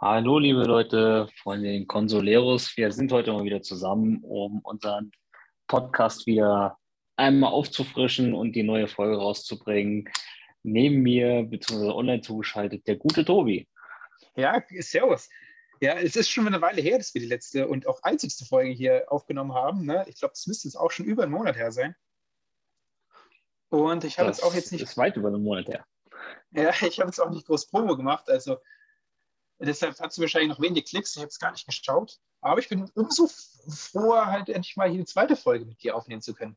Hallo, liebe Leute von den Consoleros. Wir sind heute mal wieder zusammen, um unseren Podcast wieder einmal aufzufrischen und die neue Folge rauszubringen. Neben mir, beziehungsweise online zugeschaltet, der gute Tobi. Ja, servus. Ja, es ist schon eine Weile her, dass wir die letzte und auch einzigste Folge hier aufgenommen haben. Ne? Ich glaube, es müsste jetzt auch schon über einen Monat her sein. Und ich habe jetzt auch jetzt nicht. Das ist weit über einen Monat her. Ja, ich habe jetzt auch nicht groß Promo gemacht. Also deshalb hat sie wahrscheinlich noch wenige Klicks. Ich habe es gar nicht geschaut. Aber ich bin umso froher, halt endlich mal hier eine zweite Folge mit dir aufnehmen zu können.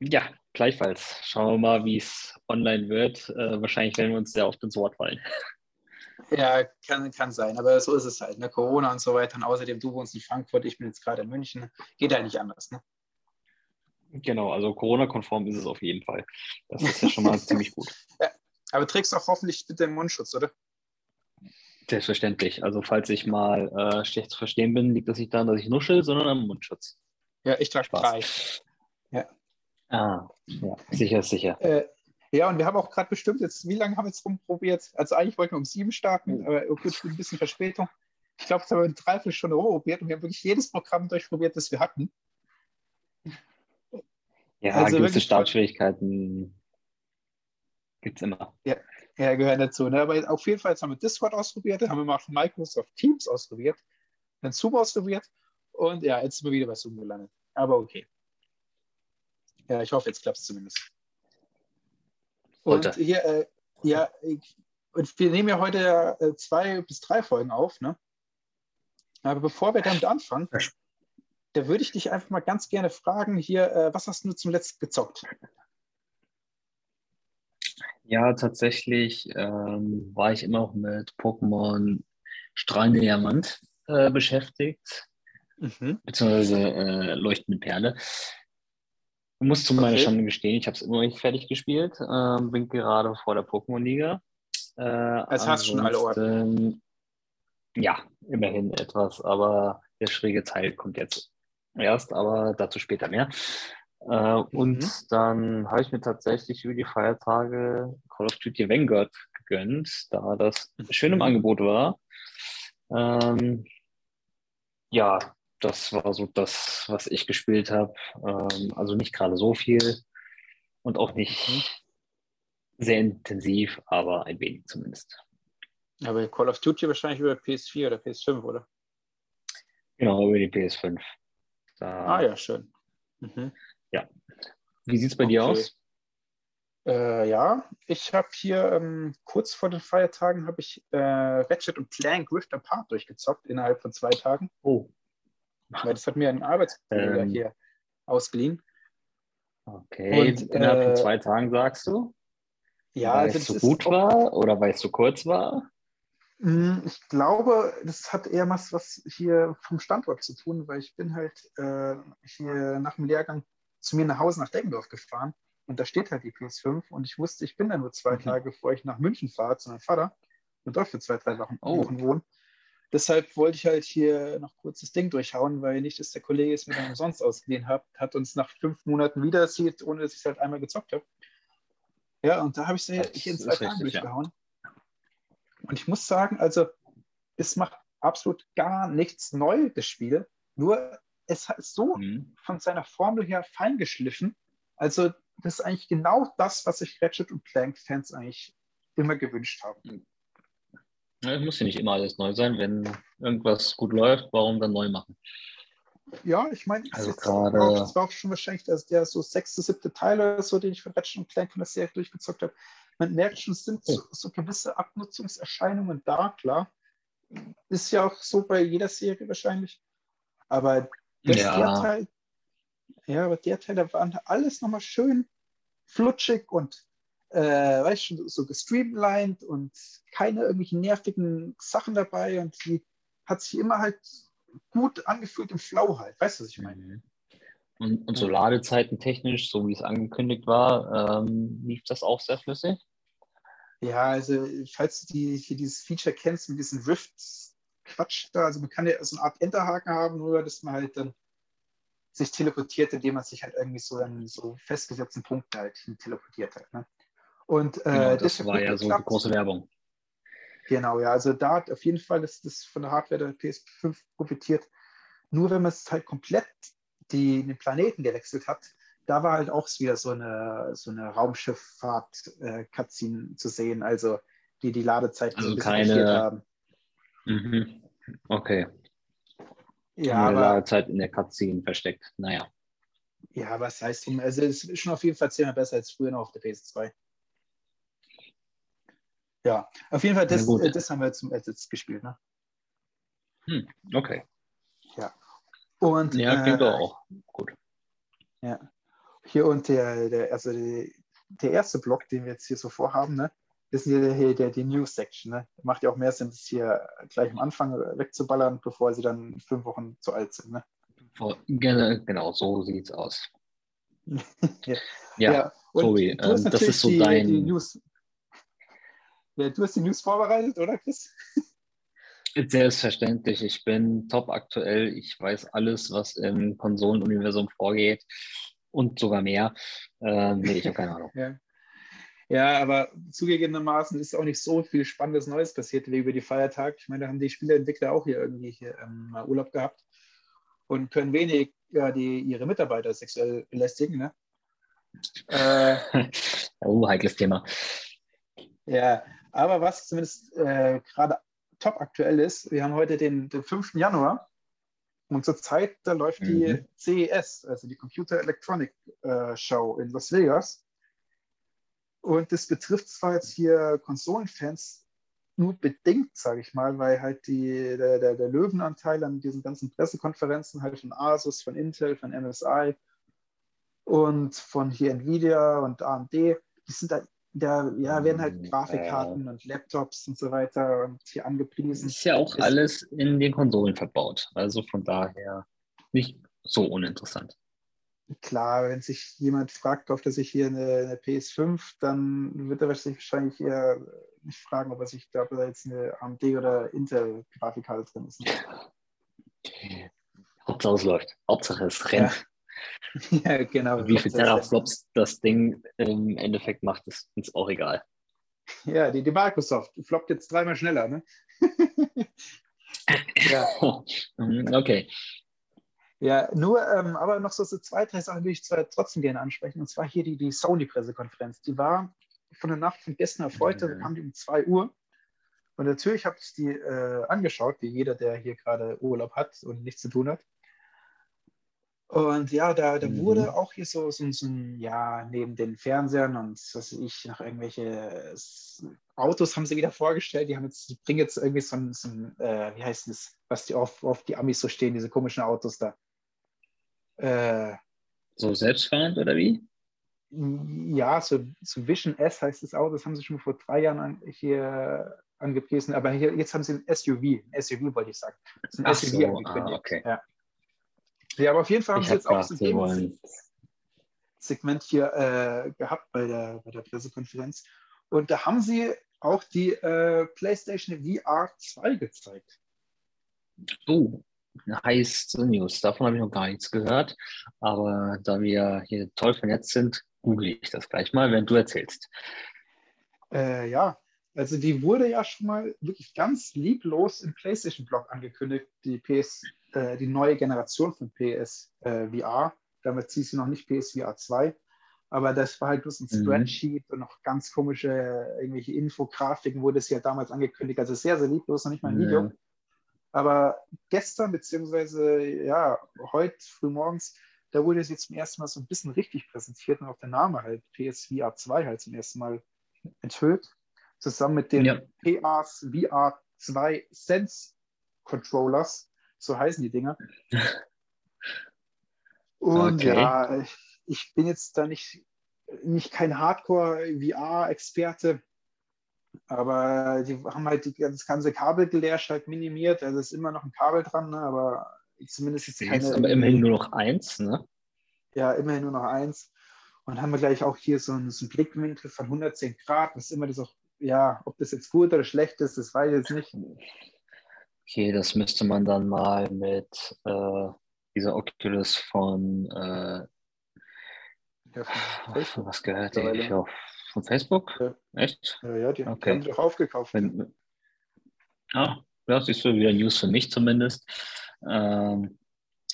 Ja, gleichfalls. Schauen wir mal, wie es online wird. Äh, wahrscheinlich werden wir uns sehr oft ins Wort fallen. Ja, kann, kann sein, aber so ist es halt. Ne? Corona und so weiter. Und außerdem, du wohnst in Frankfurt, ich bin jetzt gerade in München. Geht ja nicht anders. Ne? Genau, also Corona-konform ist es auf jeden Fall. Das ist ja schon mal ziemlich gut. Ja, aber trägst auch hoffentlich bitte den Mundschutz, oder? Selbstverständlich. Also falls ich mal äh, schlecht zu verstehen bin, liegt das nicht daran, dass ich nuschel, sondern am Mundschutz. Ja, ich trage drei. Ja. Ah, ja, sicher, sicher. Äh, ja, und wir haben auch gerade bestimmt jetzt, wie lange haben wir jetzt rumprobiert? Also eigentlich wollten wir um sieben starten, aber gut, mit ein bisschen Verspätung. Ich glaube, es haben wir eine Dreiviertelstunde rumprobiert und wir haben wirklich jedes Programm durchprobiert, das wir hatten. Ja, also gewisse Startschwierigkeiten gibt es immer. Ja, ja, gehören dazu. Ne? Aber auf jeden Fall haben wir Discord ausprobiert, dann haben wir mal Microsoft Teams ausprobiert, dann Zoom ausprobiert und ja, jetzt sind wir wieder bei Zoom gelandet. Aber okay. Ja, ich hoffe, jetzt klappt es zumindest. Und heute. hier, äh, ja, ich, und wir nehmen ja heute äh, zwei bis drei Folgen auf, ne? Aber bevor wir damit anfangen, da würde ich dich einfach mal ganz gerne fragen, hier, äh, was hast du zum letzten gezockt? Ja, tatsächlich ähm, war ich immer noch mit Pokémon Strahlende Diamant äh, beschäftigt, mhm. beziehungsweise äh, Leuchtende Perle. Ich muss zu meiner okay. Schande gestehen, ich habe es immer noch nicht fertig gespielt, äh, bin gerade vor der Pokémon-Liga. Äh, also hast du schon alle Orte? Ja, immerhin etwas, aber der schräge Teil kommt jetzt erst, aber dazu später mehr. Äh, und mhm. dann habe ich mir tatsächlich über die Feiertage Call of Duty Vanguard gegönnt, da das schön im mhm. Angebot war. Ähm, ja, das war so das, was ich gespielt habe. Ähm, also nicht gerade so viel und auch nicht mhm. sehr intensiv, aber ein wenig zumindest. Aber Call of Duty wahrscheinlich über PS4 oder PS5, oder? Genau, über die PS5. Da, ah ja, schön. Mhm. Ja. Wie sieht es bei okay. dir aus? Äh, ja, ich habe hier ähm, kurz vor den Feiertagen habe ich äh, Ratchet und Clank Rift Apart durchgezockt innerhalb von zwei Tagen. Oh. Weil das hat mir ein Arbeitskollege ähm. hier ausgeliehen. Okay, und, innerhalb äh, von zwei Tagen sagst du? Ja, weil also es so gut war oder weil es so kurz war? Hm, ich glaube, das hat eher was, was hier vom Standort zu tun, weil ich bin halt äh, hier nach dem Lehrgang zu mir nach Hause nach Deggendorf gefahren und da steht halt die PS5 und ich wusste, ich bin da nur zwei mhm. Tage, bevor ich nach München fahre zu meinem Vater und dort für zwei, drei Wochen, oh. Wohnen. Deshalb wollte ich halt hier noch kurz das Ding durchhauen, weil nicht, dass der Kollege es mir dann umsonst ausgeliehen hat, hat uns nach fünf Monaten wieder sieht, ohne dass ich es halt einmal gezockt habe. Ja, und da habe ich es hier in zwei Tagen durchgehauen. Ja. Und ich muss sagen, also es macht absolut gar nichts neu, das Spiel. Nur es ist so mhm. von seiner Formel her fein geschliffen. Also das ist eigentlich genau das, was sich Ratchet und Clank-Fans eigentlich immer gewünscht haben. Ja, es muss ja nicht immer alles neu sein. Wenn irgendwas gut läuft, warum dann neu machen? Ja, ich meine, also gerade... das war auch schon wahrscheinlich der, der so sechste, siebte Teil oder so, den ich von Ratchet und Clank von der Serie durchgezockt habe man merkt schon, es sind so, so, gewisse Abnutzungserscheinungen da, klar. Ist ja auch so bei jeder Serie wahrscheinlich. Aber das, ja. Teil, ja, aber der Teil, da waren alles nochmal schön flutschig und äh, weißt schon, so gestreamlined und keine irgendwelchen nervigen Sachen dabei und die hat sich immer halt gut angefühlt im Flow halt. Weißt du, was ich meine? Mhm. Und, und so Ladezeiten technisch, so wie es angekündigt war, ähm, lief das auch sehr flüssig? Ja, also falls du die, hier dieses Feature kennst mit diesen Rift-Quatsch da, also man kann ja so eine Art Enterhaken haben, nur dass man halt dann sich teleportiert, indem man sich halt irgendwie so an so festgesetzten Punkten halt hin teleportiert hat. Ne? Und, äh, genau, das war ja so die große Werbung. Genau, ja, also da hat auf jeden Fall das, das von der Hardware der PS5 profitiert. Nur wenn man es halt komplett die, den Planeten gewechselt hat, da war halt auch wieder so eine, so eine Raumschifffahrt-Cutscene äh, zu sehen, also die die Ladezeit also so keine, haben. Mhm. Okay. Ja, aber, Ladezeit in der Cutscene versteckt. Naja. Ja, was heißt, also es ist schon auf jeden Fall zehnmal besser als früher noch auf der PS2. Ja, auf jeden Fall, das, äh, das haben wir zum jetzt gespielt, ne? Hm, okay. Ja. Und, ja, klingt äh, auch gut. Ja. Hier und der, der also die, der erste Block, den wir jetzt hier so vorhaben, ne, ist hier, hier der, die News Section. Ne? Macht ja auch mehr Sinn, das hier gleich am Anfang wegzuballern, bevor sie dann fünf Wochen zu alt sind. Ne? Genau, so sieht es aus. ja, ja, ja. sorry, ähm, das ist so die, dein. Die News, ja, du hast die News vorbereitet, oder Chris? Selbstverständlich. Ich bin top aktuell. Ich weiß alles, was im Konsolenuniversum vorgeht und sogar mehr. Ähm, nee, ich habe keine Ahnung. ja. Ja, aber zugegebenermaßen ist auch nicht so viel Spannendes Neues passiert wie über die Feiertage. Ich meine, da haben die Spieleentwickler auch hier irgendwie hier, ähm, mal Urlaub gehabt und können wenig ja, die, ihre Mitarbeiter sexuell belästigen. Ne? Äh, oh, heikles Thema. Ja, aber was zumindest äh, gerade top aktuell ist, wir haben heute den, den 5. Januar und zurzeit da läuft mhm. die CES, also die Computer Electronic äh, Show in Las Vegas. Und das betrifft zwar jetzt hier Konsolenfans nur bedingt, sage ich mal, weil halt die, der, der, der, Löwenanteil an diesen ganzen Pressekonferenzen halt von Asus, von Intel, von MSI und von hier Nvidia und AMD, die sind da da ja, werden halt hm, Grafikkarten äh, und Laptops und so weiter und hier angepriesen. Ist ja auch ist, alles in den Konsolen verbaut. Also von daher nicht so uninteressant. Klar, wenn sich jemand fragt, kauft er sich hier eine, eine PS5, dann wird er sich wahrscheinlich eher nicht fragen, ob er sich da jetzt eine AMD oder Intel-Grafikkarte drin ist. Hauptsache es läuft. Hauptsache es rennt. Ja. ja, genau. Wie viel Teraflops das Ding im Endeffekt macht, ist uns auch egal. Ja, die, die Microsoft floppt jetzt dreimal schneller, ne? ja. Mhm, okay. Ja, nur, ähm, aber noch so, so zwei, drei Sachen will ich zwar trotzdem gerne ansprechen. Und zwar hier die, die Sony-Pressekonferenz. Die war von der Nacht von gestern auf heute, mhm. kam die um 2 Uhr. Und natürlich habe ich die äh, angeschaut, wie jeder, der hier gerade Urlaub hat und nichts zu tun hat. Und ja, da, da mhm. wurde auch hier so, so, so ein, ja, neben den Fernsehern und was weiß ich, noch irgendwelche Autos haben sie wieder vorgestellt. Die haben jetzt, die bringen jetzt irgendwie so ein, so ein äh, wie heißt das, was die auf, auf die Amis so stehen, diese komischen Autos da. Äh, so selbstfahrend oder wie? Ja, so, so Vision S heißt das Auto, das haben sie schon vor drei Jahren an, hier angepriesen, aber hier, jetzt haben sie ein SUV, ein SUV wollte ich sagen. Das ist ein Ach SUV so. Ah, okay. Ja. Ja, aber auf jeden Fall haben ich sie jetzt auch so ein Segment hier äh, gehabt bei der, bei der Pressekonferenz. Und da haben sie auch die äh, PlayStation VR 2 gezeigt. Oh, heißt News. Davon habe ich noch gar nichts gehört. Aber da wir hier toll vernetzt sind, google ich das gleich mal, wenn du erzählst. Äh, ja, also die wurde ja schon mal wirklich ganz lieblos im PlayStation-Blog angekündigt, die PS äh, die neue Generation von PS äh, VR. Damit hieß sie noch nicht PSVR 2. Aber das war halt bloß ein mhm. Spreadsheet und noch ganz komische irgendwelche Infografiken wurde es ja damals angekündigt. Also sehr, sehr lieblos, noch nicht mal ein Video. Mhm. Aber gestern, beziehungsweise ja, heute frühmorgens, da wurde es jetzt zum ersten Mal so ein bisschen richtig präsentiert und auch der Name halt PSVR 2 halt zum ersten Mal enthüllt. Zusammen mit den ja. PAs VR 2 Sense Controllers, so heißen die Dinger. Und okay. ja, ich, ich bin jetzt da nicht, nicht kein Hardcore-VR-Experte, aber die haben halt die, das ganze Kabelgelärsch halt minimiert. Also ist immer noch ein Kabel dran, ne? aber zumindest jetzt keine. aber immerhin nur noch eins, ne? Ja, immerhin nur noch eins. Und haben wir gleich auch hier so einen, so einen Blickwinkel von 110 Grad. Das ist immer das auch, ja, ob das jetzt gut oder schlecht ist, das weiß ich jetzt nicht. Okay, das müsste man dann mal mit äh, dieser Oculus von, äh, ja, von was gehört die? Ich auf, von Facebook? Ja. Echt? Ja, ja die, okay. haben die doch aufgekauft. Wenn, Ja, ja, siehst du wieder News für mich zumindest. Ähm,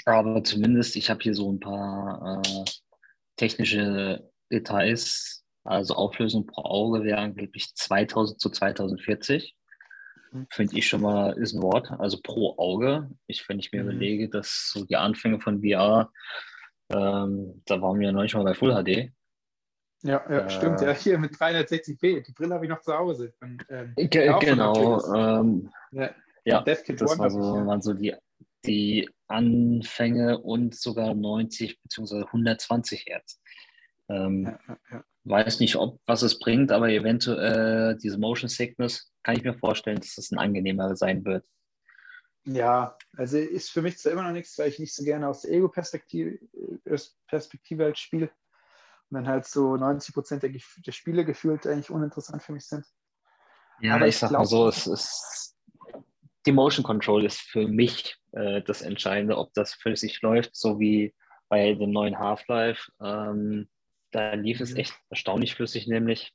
aber zumindest, ich habe hier so ein paar äh, technische Details. Also Auflösung pro Auge wäre angeblich 2000 zu 2040. Mhm. Finde ich schon mal, ist ein Wort. Also pro Auge. Ich, wenn ich mir mhm. überlege, dass so die Anfänge von VR, ähm, da waren wir noch nicht mal bei Full HD. Ja, ja äh, stimmt. Ja, hier mit 360p. Die Brille habe ich noch zu Hause. Und, ähm, genau. Ähm, ja, ja das war so, waren so die, die Anfänge und sogar 90 bzw. 120 Hertz. Ähm, ja, ja. Weiß nicht, ob was es bringt, aber eventuell diese Motion Sickness kann ich mir vorstellen, dass das ein angenehmer sein wird. Ja, also ist für mich zwar immer noch nichts, weil ich nicht so gerne aus der Ego-Perspektive äh, Perspektive halt spiele und dann halt so 90 Prozent der, der, Spiele gefühlt eigentlich uninteressant für mich sind. Ja, aber ich, ich sag glaub, mal so, es ist die Motion Control ist für mich äh, das Entscheidende, ob das sich läuft, so wie bei dem neuen Half-Life. Ähm, da lief es mhm. echt erstaunlich flüssig, nämlich.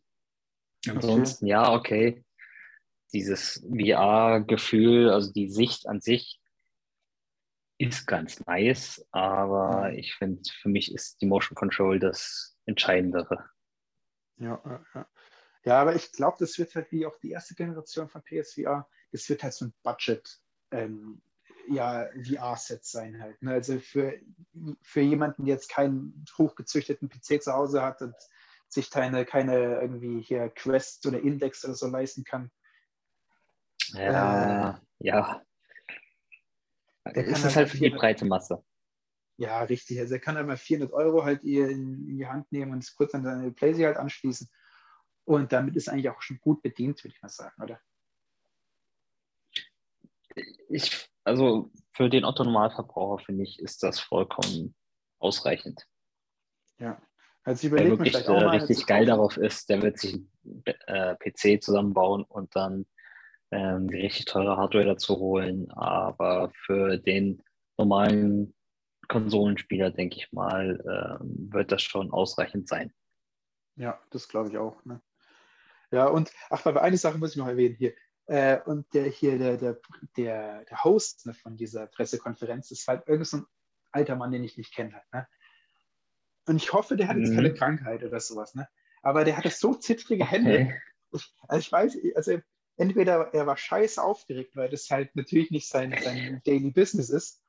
Ansonsten, okay. ja, okay. Dieses VR-Gefühl, also die Sicht an sich ist ganz nice, aber mhm. ich finde, für mich ist die Motion Control das Entscheidendere. Ja, ja. ja aber ich glaube, das wird halt wie auch die erste Generation von PSVR, das wird halt so ein Budget ähm, ja, VR-Set sein halt. Ne? Also für, für jemanden, der jetzt keinen hochgezüchteten PC zu Hause hat und sich keine, keine irgendwie hier Quest oder Index oder so leisten kann. Ja, äh, ja. Das ist halt, halt für die breite Masse. Ja, richtig. Also er kann einmal 400 Euro halt in, in die Hand nehmen und es kurz an seine Playsee halt anschließen. Und damit ist eigentlich auch schon gut bedient, würde ich mal sagen, oder? Ich also für den Otto-Normalverbraucher, finde ich, ist das vollkommen ausreichend. Ja. Also Wer wirklich äh, richtig geil darauf ist, der wird sich einen äh, PC zusammenbauen und dann ähm, richtig teure Hardware dazu holen. Aber für den normalen Konsolenspieler, denke ich mal, ähm, wird das schon ausreichend sein. Ja, das glaube ich auch. Ne? Ja, und ach, aber eine Sache muss ich noch erwähnen hier. Äh, und der hier, der, der, der, der Host ne, von dieser Pressekonferenz, ist halt irgendein so alter Mann, den ich nicht kenne. Ne? Und ich hoffe, der hat jetzt mhm. keine Krankheit oder sowas. Ne? Aber der hatte so zittrige Hände. Ich, also ich weiß, also entweder er war scheiße aufgeregt, weil das halt natürlich nicht sein, sein Daily Business ist.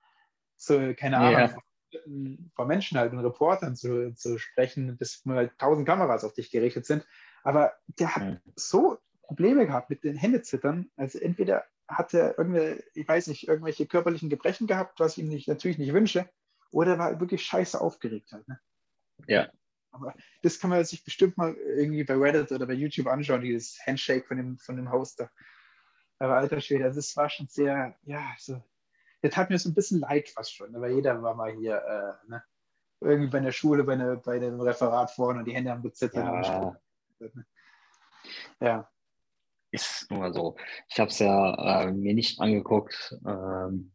So, keine Ahnung, ja. vor Menschen halt und Reportern zu, zu sprechen, bis halt tausend Kameras auf dich gerichtet sind. Aber der hat mhm. so Probleme gehabt mit den Händezittern. Also entweder hat er irgendwie, ich weiß nicht, irgendwelche körperlichen Gebrechen gehabt, was ich ihm nicht, natürlich nicht wünsche, oder war wirklich scheiße aufgeregt halt. Ne? Ja. Aber das kann man sich bestimmt mal irgendwie bei Reddit oder bei YouTube anschauen, dieses Handshake von dem, von dem Hoster. Aber alter Schwede, also das war schon sehr, ja, so, das hat mir so ein bisschen leid fast schon, aber jeder war mal hier, äh, ne? irgendwie bei der Schule, bei, eine, bei dem Referat vorne und die Hände haben gezittert. Ja. ja ist nur so. Ich habe es ja äh, mir nicht angeguckt. Ähm,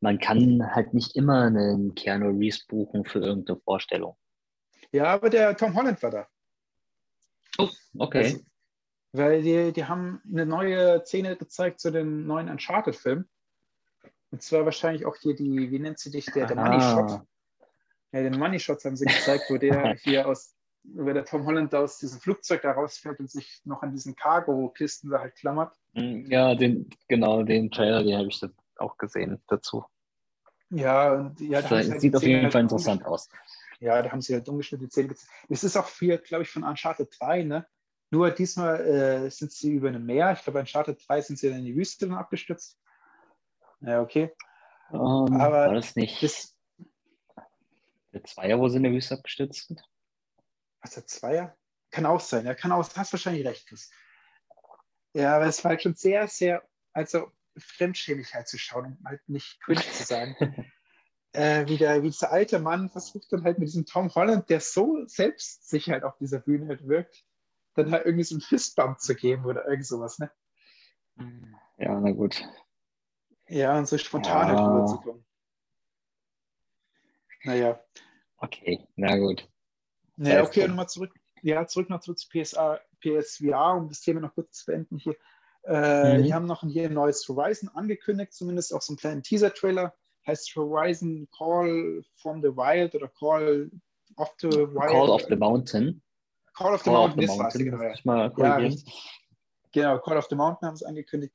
man kann halt nicht immer einen Keanu Reeves buchen für irgendeine Vorstellung. Ja, aber der Tom Holland war da. Oh, okay. Also, weil die, die haben eine neue Szene gezeigt zu dem neuen Uncharted-Film. Und zwar wahrscheinlich auch hier die, wie nennt sie dich, der, der Money Shot. Ja, den Money Shots haben sie gezeigt, wo der hier aus wenn der Tom Holland aus diesem Flugzeug da rausfällt und sich noch an diesen Cargo-Kisten da halt klammert. Hm, ja, den, genau, den Trailer, den habe ich auch gesehen dazu. Ja, und ja, das halt sieht auf jeden halt Fall interessant aus. Ja, da haben sie halt umgeschnittene Zähne gezeigt. Es ist auch viel, glaube ich, von Uncharted 3, ne? Nur diesmal äh, sind sie über einem Meer. Ich glaube, Uncharted 3 sind sie dann in die Wüste dann abgestürzt. Ja, okay. Um, ähm, Aber war das nicht das, der Zweier, wo sie in der Wüste abgestürzt sind? was der Zweier? Kann auch sein, ja, kann auch, hast wahrscheinlich recht, Chris. Ja, aber es war halt schon sehr, sehr, also fremdschämig halt zu schauen, um halt nicht cringe zu sein. äh, wie, der, wie dieser alte Mann versucht dann halt mit diesem Tom Holland, der so selbstsicher halt auf dieser Bühne halt wirkt, dann halt irgendwie so einen Fistbump zu geben oder irgend sowas, ne? Ja, na gut. Ja, und so spontan ja. halt rüberzukommen. Naja. Okay, na gut. Ja, okay, nochmal zurück. Ja, zurück noch zurück zu PSA, PSVR, um das Thema noch kurz zu beenden hier. Äh, mhm. Die haben noch hier ein neues Horizon angekündigt, zumindest auch so einen kleinen Teaser-Trailer. Heißt Horizon Call from the Wild oder Call of the Wild. Call of the Mountain. Call of the Call Mountain, of the Mountain. Genau, ja, genau, Call of the Mountain haben sie angekündigt.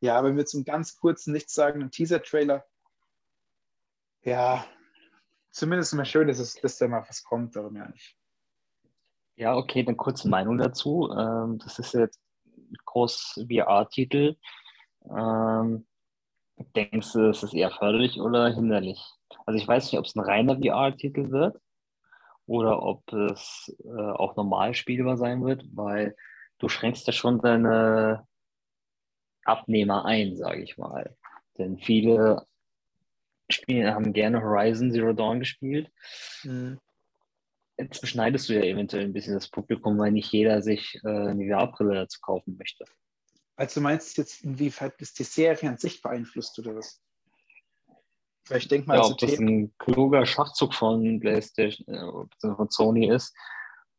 Ja, aber mit so einem ganz kurzen, nichtssagenden Teaser-Trailer. Ja, zumindest immer schön, dass, es, dass da mal was kommt, aber mehr nicht. Ja, okay, dann kurze Meinung dazu. Ähm, das ist jetzt ein groß VR-Titel. Ähm, denkst du, ist das eher förderlich oder hinderlich? Also ich weiß nicht, ob es ein reiner VR-Titel wird oder ob es äh, auch normal spielbar sein wird, weil du schränkst ja schon deine Abnehmer ein, sage ich mal. Denn viele Spiele haben gerne Horizon Zero Dawn gespielt. Mhm. Jetzt beschneidest du ja eventuell ein bisschen das Publikum, weil nicht jeder sich äh, eine VR-Brille dazu kaufen möchte. Also meinst du jetzt, inwieweit das die Serie an sich beeinflusst oder was? Weil ich denke mal, ja, ob das ein kluger Schachzug von PlayStation, äh, von Sony ist,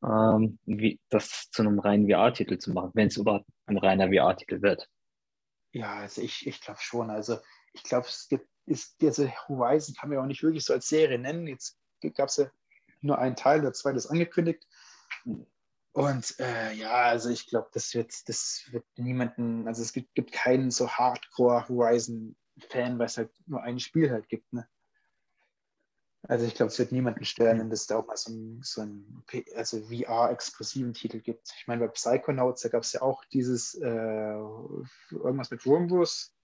ähm, wie, das zu einem reinen VR-Titel zu machen, wenn es überhaupt ein reiner VR-Titel wird. Ja, also ich, ich glaube schon. Also ich glaube, es gibt, ist, diese Horizon kann man ja auch nicht wirklich so als Serie nennen. Jetzt gab es ja nur einen Teil, der zweite ist angekündigt. Und äh, ja, also ich glaube, das wird, das wird niemanden, also es gibt, gibt keinen so Hardcore Horizon-Fan, weil es halt nur ein Spiel halt gibt. Ne? Also ich glaube, es wird niemanden stören, wenn es da auch mal so ein, so ein also VR-exklusiven Titel gibt. Ich meine, bei Psychonauts, da gab es ja auch dieses äh, irgendwas mit Rumbus.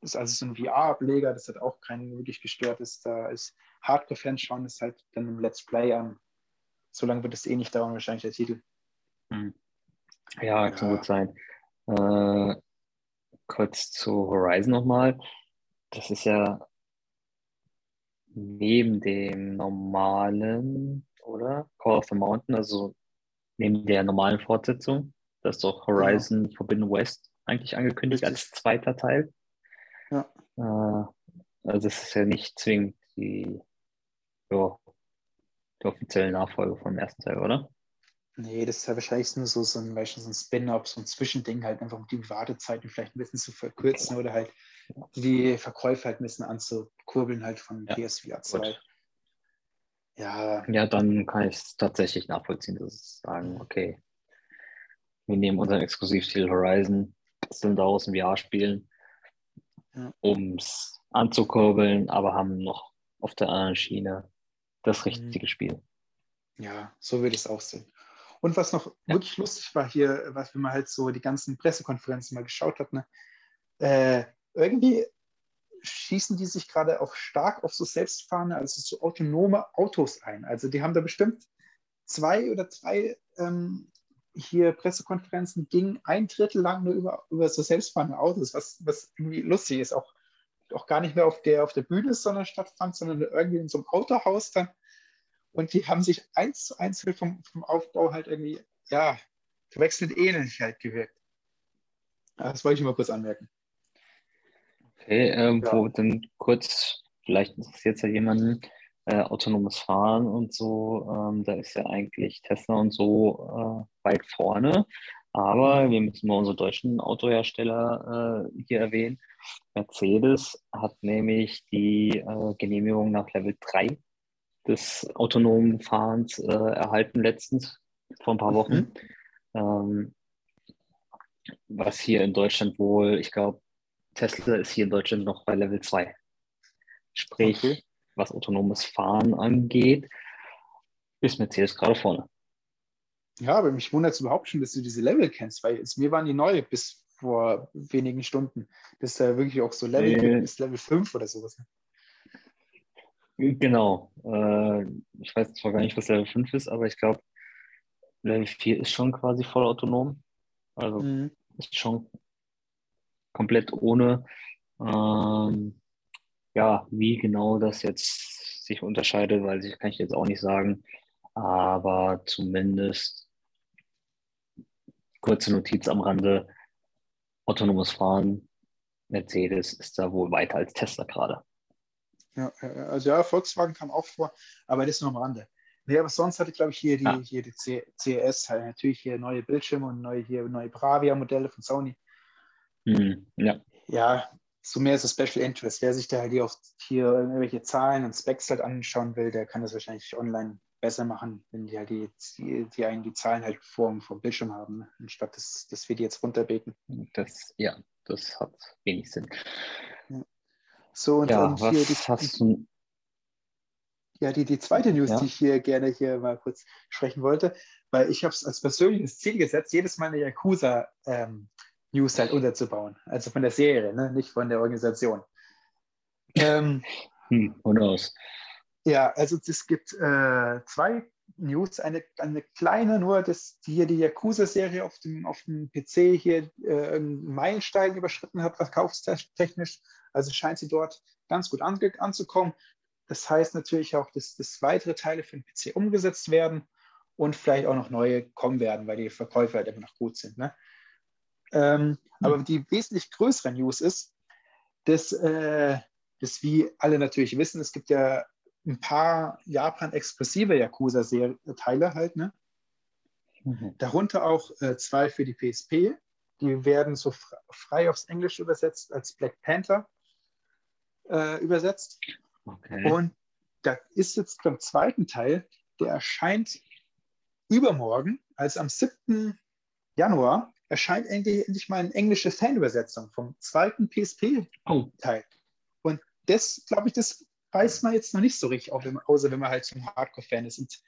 Das ist also so ein VR-Ableger, das hat auch keinen wirklich gestört ist. Da ist Hardcore-Fans schauen es halt dann im Let's Play an. So lange wird es eh nicht dauern, wahrscheinlich der Titel. Hm. Ja, kann ja. gut sein. Äh, kurz zu Horizon nochmal. Das ist ja neben dem normalen, oder? Call of the Mountain, also neben der normalen Fortsetzung. Das ist doch Horizon ja. Forbidden West eigentlich angekündigt als zweiter Teil. Ja. Äh, also es ist ja nicht zwingend die, ja, die offizielle Nachfolge vom ersten Teil, oder? Nee, das ist ja wahrscheinlich nur so, so ein, so ein Spin-up, so ein Zwischending, halt einfach um die Wartezeiten vielleicht ein bisschen zu verkürzen oder halt die Verkäufe halt ein bisschen anzukurbeln, halt von ja, PSVR 2. Gut. Ja. Ja, dann kann ich es tatsächlich nachvollziehen, dass ich sagen, okay, wir nehmen unseren Exklusivtitel Horizon, sollen daraus ein VR spielen, ja. um es anzukurbeln, aber haben noch auf der anderen Schiene das richtige mhm. Spiel. Ja, so würde ich es auch sehen. Und was noch ja. wirklich lustig war hier, was wenn man halt so die ganzen Pressekonferenzen mal geschaut hat, ne? Äh, irgendwie schießen die sich gerade auch stark auf so selbstfahrende, also so autonome Autos ein. Also die haben da bestimmt zwei oder drei ähm, hier Pressekonferenzen ging ein Drittel lang nur über, über so selbstfahrende Autos, was, was irgendwie lustig ist, auch, auch gar nicht mehr auf der, auf der Bühne sondern stattfand, sondern irgendwie in so einem Autohaus dann und die haben sich eins zu eins vom, vom Aufbau halt irgendwie, ja, verwechselnd ähnlich halt gewirkt. Das wollte ich mal kurz anmerken. Okay, ähm, ja. wo dann kurz, vielleicht interessiert es ja jemanden, äh, autonomes Fahren und so, ähm, da ist ja eigentlich Tesla und so äh, weit vorne. Aber wir müssen mal unsere deutschen Autohersteller äh, hier erwähnen. Mercedes hat nämlich die äh, Genehmigung nach Level 3 des autonomen Fahrens äh, erhalten letztens, vor ein paar Wochen. Mhm. Ähm, was hier in Deutschland wohl, ich glaube, Tesla ist hier in Deutschland noch bei Level 2. Sprich, okay. was autonomes Fahren angeht, ist Mercedes gerade vorne. Ja, aber mich wundert es überhaupt schon, dass du diese Level kennst, weil es, mir waren die neu bis vor wenigen Stunden. Das ist ja wirklich auch so Level äh, bis Level 5 oder sowas. Genau. Äh, ich weiß zwar gar nicht, was Level 5 ist, aber ich glaube, Level 4 ist schon quasi voll autonom. Also mhm. ist schon komplett ohne. Ähm, ja, wie genau das jetzt sich unterscheidet, weiß ich, kann ich jetzt auch nicht sagen. Aber zumindest kurze Notiz am Rande. Autonomes Fahren, Mercedes ist da wohl weiter als Tesla gerade. Ja, also ja, Volkswagen kam auch vor, aber das ist nur am Rande. Nee, aber sonst hatte, glaube ich, hier die, ja. hier die CES, halt natürlich hier neue Bildschirme und neue, hier neue Bravia-Modelle von Sony. Hm, ja. Ja, so mehr so Special Interest. Wer sich da halt hier, auf, hier irgendwelche Zahlen und Specs halt anschauen will, der kann das wahrscheinlich online besser machen, wenn die halt die, die, die einen die Zahlen halt vor, vor Bildschirm haben, ne? anstatt dass, dass wir die jetzt runterbeten. Das, ja, das hat wenig Sinn. Ja. So, und, ja, und was hier die, hast du? ja, die, die zweite News, Ja. die ich hier gerne hier mal kurz sprechen wollte, weil ich habe es als persönliches Ziel gesetzt, jedes Mal eine Yakuza ähm, News halt unterzubauen. Also von der Serie, ne? nicht von der Organisation. Ähm, Hm, who knows? Ja, also es gibt äh, zwei News. Eine, eine kleine, nur dass die hier die Yakuza-Serie auf dem, auf dem PC hier äh, einen Meilenstein überschritten hat, verkaufstechnisch. Also scheint sie dort ganz gut ange anzukommen. Das heißt natürlich auch, dass, dass weitere Teile für den PC umgesetzt werden und vielleicht auch noch neue kommen werden, weil die Verkäufe halt immer noch gut sind. Ne? Ähm, Aber die wesentlich größere News ist, dass, äh, dass wie alle natürlich wissen, es gibt ja ein paar Japan-exklusive Yakuza-Teile halt, ne? Mhm. Darunter auch äh, zwei für die PSP. Die werden so fr- frei aufs Englische übersetzt als Black Panther äh, übersetzt. Okay. Und da ist jetzt beim zweiten Teil, der erscheint übermorgen, also am 7. Januar, erscheint endlich, endlich mal eine englische Fanübersetzung vom zweiten PSP-Teil. oh, Und das, glaube ich, das weiß man jetzt noch nicht so richtig, auch wenn man, außer wenn man halt so ein Hardcore-Fan ist. Und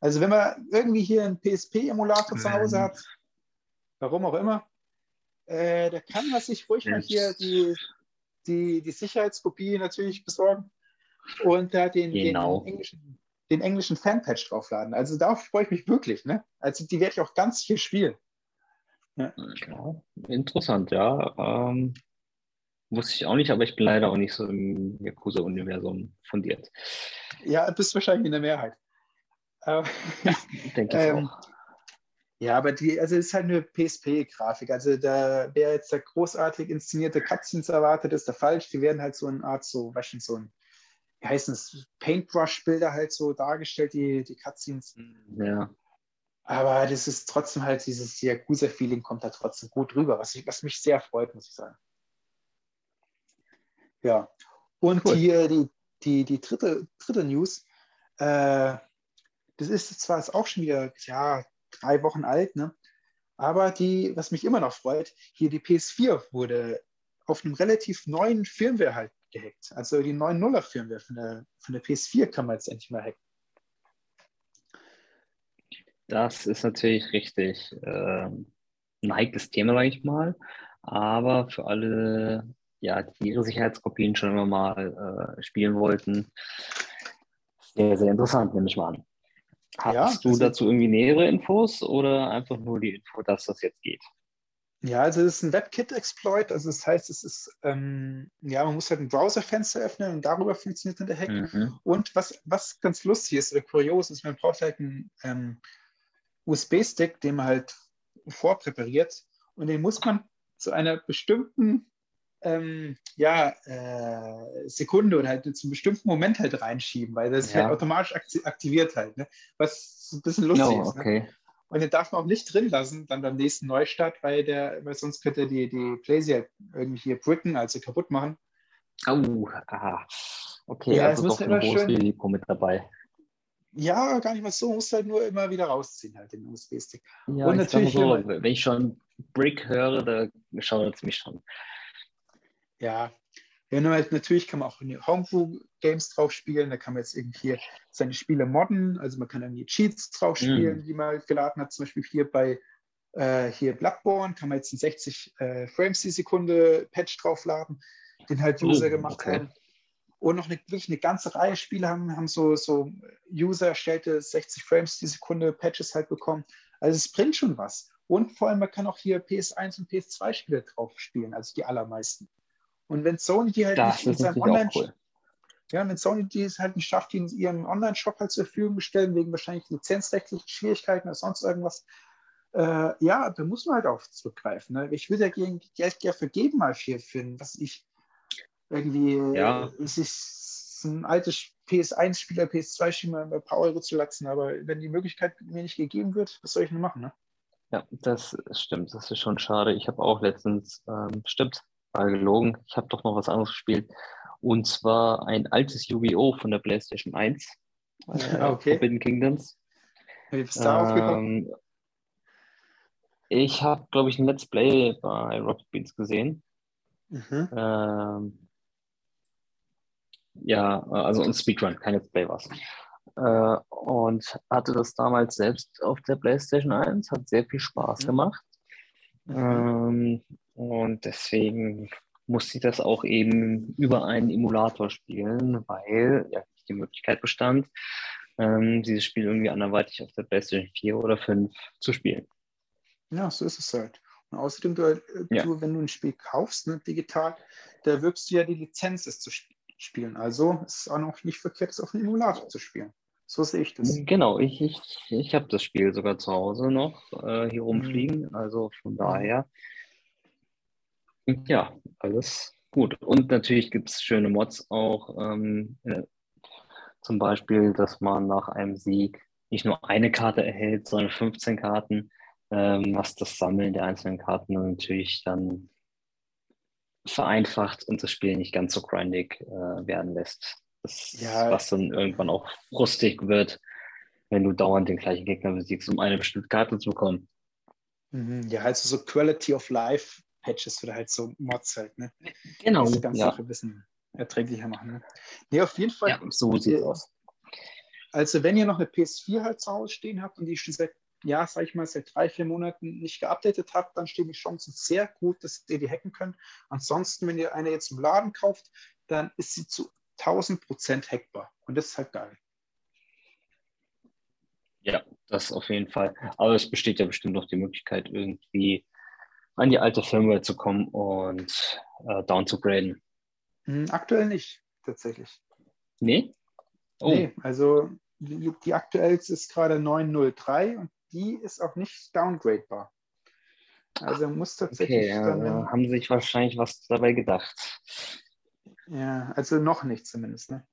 also wenn man irgendwie hier einen PSP-Emulator zu Hause Ähm. hat, warum auch immer, äh, da kann man sich ruhig mal hier die, die, die Sicherheitskopie natürlich besorgen und da den, Genau. den englischen, den englischen Fanpatch draufladen. Also darauf freue ich mich wirklich. Ne? Also die werde ich auch ganz viel spielen. Ja, interessant, ja. Ähm, wusste ich auch nicht, aber ich bin leider auch nicht so im Yakuza-Universum fundiert. Ja, bist wahrscheinlich in der Mehrheit. Äh, Denke ich Ähm, auch. Ja, aber die, also es ist halt eine PSP-Grafik. Also da, wer jetzt da großartig inszenierte Cutscenes erwartet, ist da falsch. Die werden halt so eine Art, so, weißt du, so ein, wie heißen es, Paintbrush-Bilder halt so dargestellt, die, die Cutscenes. Ja, Aber das ist trotzdem halt dieses Yakuza-Feeling kommt da trotzdem gut rüber, was, ich, was mich sehr freut, muss ich sagen. Ja. Und Cool. hier die, die, die dritte, dritte News, äh, das ist zwar jetzt auch schon wieder, ja, drei Wochen alt, ne? Aber die, was mich immer noch freut, hier die PS4 wurde auf einem relativ neuen Firmware halt gehackt. Also die 9.0er Firmware von der, von der PS4 kann man jetzt endlich mal hacken. Das ist natürlich richtig ähm, ein heikles Thema, sage ich mal. Aber für alle, ja, die ihre Sicherheitskopien schon immer mal äh, spielen wollten, sehr, sehr interessant, nehme ich mal an. Hast Ja, du dazu irgendwie nähere Infos oder einfach nur die Info, dass das jetzt geht? Ja, also es ist ein WebKit-Exploit. Also das heißt, es ist, ähm, ja, man muss halt ein Browserfenster öffnen und darüber funktioniert dann der Hack. Mhm. Und was, was ganz lustig ist oder kurios ist, man braucht halt einen ähm, USB-Stick, den man halt vorpräpariert und den muss man zu einer bestimmten ähm, ja, äh, Sekunde oder halt zu einem bestimmten Moment halt reinschieben, weil das Ja. halt automatisch akti- aktiviert halt, ne? was ein bisschen lustig Oh, ist. Ne? Und den darf man auch nicht drin lassen, dann beim nächsten Neustart, weil der, weil sonst könnte die, die Playsee irgendwie hier bricken, also kaputt machen. Oh, aha. Okay, Ja, also doch ein hohes schön- Risiko mit dabei. Ja, gar nicht mal so, muss halt nur immer wieder rausziehen, halt den USB-Stick. Ja, Und natürlich, so, wenn wenn ich schon Brick höre, da schaut es mich schon. Ja. Ja, nur halt, natürlich kann man auch Homebrew-Games drauf spielen, da kann man jetzt irgendwie hier seine Spiele modden, also man kann irgendwie Cheats drauf spielen, die man geladen hat, zum Beispiel hier bei äh, hier Bloodborne kann man jetzt einen 60 äh, Frames die Sekunde Patch draufladen, den halt User Oh, gemacht okay. haben. Und noch eine, wirklich eine ganze Reihe Spiele haben, haben so, so User erstellte 60 Frames die Sekunde Patches halt bekommen. Also es bringt schon was. Und vor allem, man kann auch hier PS1 und PS2 Spiele drauf spielen, also die allermeisten. Und wenn Sony die halt Das nicht in seinem Online, cool. ja, wenn Sony die es halt nicht schafft, die in ihrem Online-Shop halt zur Verfügung stellen, wegen wahrscheinlich lizenzrechtlichen Schwierigkeiten oder sonst irgendwas, äh, ja, da muss man halt auf zurückgreifen. Ne? Ich würde ja gegen Geld gerne vergeben mal für, für ein, was ich irgendwie, Ja. äh, es ist ein altes PS1-Spieler, PS2-Spieler ein paar Euro zu latzen, aber wenn die Möglichkeit mir nicht gegeben wird, was soll ich denn machen? Ne? Ja, das stimmt. Das ist schon schade. Ich habe auch letztens, ähm, stimmt, war gelogen. Ich habe doch noch was anderes gespielt. Und zwar ein altes Yu-Gi-Oh! von der PlayStation 1. Äh, okay. Forbidden Kingdoms. Wie bist du darauf gekommen? Ähm, ich habe, glaube ich, ein Let's Play bei Rocket Beans gesehen. Mhm. Ähm, ja, also ein Speedrun, kein Let's Play war. Äh, und hatte das damals selbst auf der PlayStation 1, hat sehr viel Spaß mhm. gemacht. Mhm. Ähm, und deswegen musste ich das auch eben über einen Emulator spielen, weil ja die Möglichkeit bestand, ähm, dieses Spiel irgendwie anderweitig auf der PlayStation 4 oder 5 zu spielen. Ja, so ist es halt. Und außerdem, du, äh, ja. du wenn du ein Spiel kaufst, ne, digital, da wirkst du ja die Lizenz, es zu spielen. Also ist es auch noch nicht verkehrt, es auf dem Emulator zu spielen. So sehe ich das. Genau, ich, ich, ich habe das Spiel sogar zu Hause noch äh, hier rumfliegen. Mhm. Also von daher, ja, alles gut. Und natürlich gibt es schöne Mods auch. Ähm, äh, zum Beispiel, dass man nach einem Sieg nicht nur eine Karte erhält, sondern 15 Karten ähm, was das Sammeln der einzelnen Karten natürlich dann vereinfacht und das Spiel nicht ganz so grindig äh, werden lässt. Das, ja. Was dann irgendwann auch frustig wird, wenn du dauernd den gleichen Gegner besiegst, um eine bestimmte Karte zu bekommen. Mhm, ja, also so Quality of Life Patches oder halt so Mods halt, ne? Genau. Das ganze ja. ein bisschen erträglicher machen. Ne? Nee, auf jeden Fall. Ja, so sieht es aus. Also, wenn ihr noch eine PS4 halt zu Hause stehen habt und die schon seit ja, sag ich mal, seit drei, vier Monaten nicht geupdatet habt, dann stehen die Chancen sehr gut, dass ihr die hacken könnt. Ansonsten, wenn ihr eine jetzt im Laden kauft, dann ist sie zu 1000 Prozent hackbar. Und das ist halt geil. Ja, das auf jeden Fall. Aber es besteht ja bestimmt noch die Möglichkeit, irgendwie an die alte Firmware zu kommen und äh, down zu graden. Hm, aktuell nicht, tatsächlich. Nee? Oh. Nee, also die, die aktuellste ist gerade 903 und die ist auch nicht downgradebar. Also muss tatsächlich. Okay, dann, ja, haben sich wahrscheinlich was dabei gedacht. Ja, also noch nicht zumindest. Ne?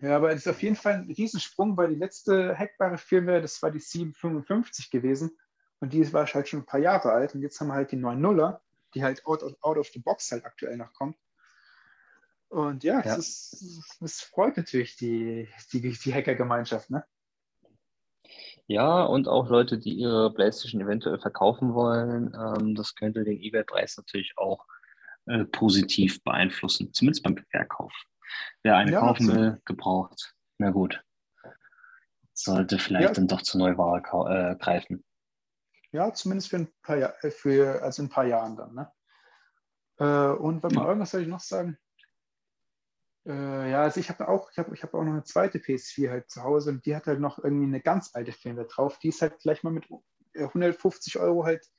Ja, aber es ist auf jeden Fall ein Riesensprung, weil die letzte hackbare Firmware, das war die 755 gewesen und die war halt schon ein paar Jahre alt und jetzt haben wir halt die 9.0er, die halt out of, out of the box halt aktuell noch kommt. Und ja, ja. Es, freut natürlich die, die, die Hacker-Gemeinschaft, ne? Ja, und auch Leute, die ihre PlayStation eventuell verkaufen wollen. Ähm, das könnte den eBay-Preis natürlich auch äh, positiv beeinflussen, zumindest beim Verkauf. Wer eine ja, kaufen will, gebraucht, na gut. Sollte vielleicht ja. dann doch zur Neuware äh, greifen. Ja, zumindest für ein paar, Jahr, äh, für, also ein paar Jahren dann. Ne? Äh, und wenn man irgendwas soll ich noch sagen? Äh, ja, also ich habe auch, ich habe ich hab auch noch eine zweite PS4 halt zu Hause und die hat halt noch irgendwie eine ganz alte Firmware drauf. Die ist halt gleich mal mit 150 äh, Euro halt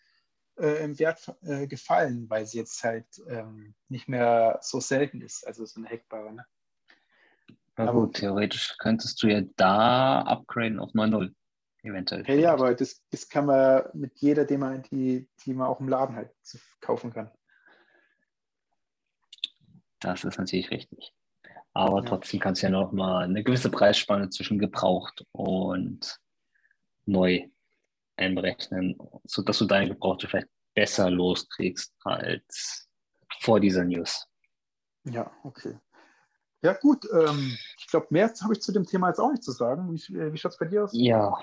äh, im Wert äh, gefallen, weil sie jetzt halt ähm, nicht mehr so selten ist, also so eine hackbare. Ne? Na gut, theoretisch könntest du ja da upgraden auf 9.0 eventuell. Ja, ja, aber das, das kann man mit jeder, die man, die, die man auch im Laden halt kaufen kann. Das ist natürlich richtig. Aber trotzdem kannst du ja noch mal eine gewisse Preisspanne zwischen gebraucht und neu einberechnen, sodass du deine Gebrauchte vielleicht besser loskriegst als vor dieser News. Ja, okay. Ja, gut. Ähm, ich glaube, mehr habe ich zu dem Thema jetzt auch nicht zu sagen. Wie, wie schaut es bei dir aus? Ja,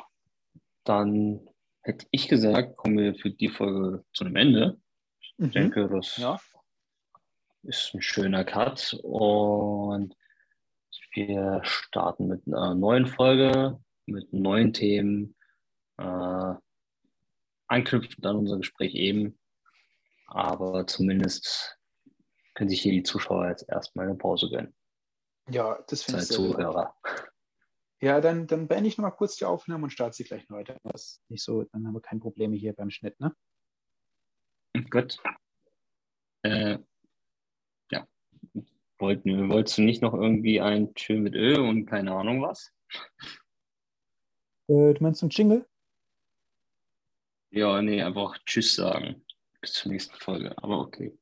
dann hätte ich gesagt, kommen wir für die Folge zu einem Ende. Ich mhm. denke, das ja ist ein schöner Cut und wir starten mit einer neuen Folge, mit neuen Themen, äh, anknüpfend an unser Gespräch eben. Aber zumindest können sich hier die Zuschauer jetzt erstmal eine Pause gönnen. Ja, das finde ich sehr Zuhörer. Ja, dann, dann beende ich nochmal kurz die Aufnahme und starte sie gleich neu. Das nicht so, dann haben wir keine Probleme hier beim Schnitt, ne? Gut. Äh, Wollten, wolltest du nicht noch irgendwie ein Chill mit Öl und keine Ahnung was? Äh, du meinst ein Jingle? Ja, nee, einfach Tschüss sagen. Bis zur nächsten Folge, aber okay.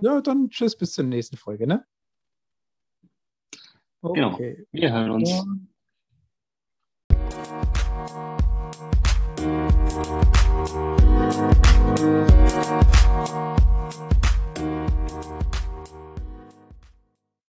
Ja, dann Tschüss, bis zur nächsten Folge, ne? Genau. Okay. Genau, wir hören uns. Ja.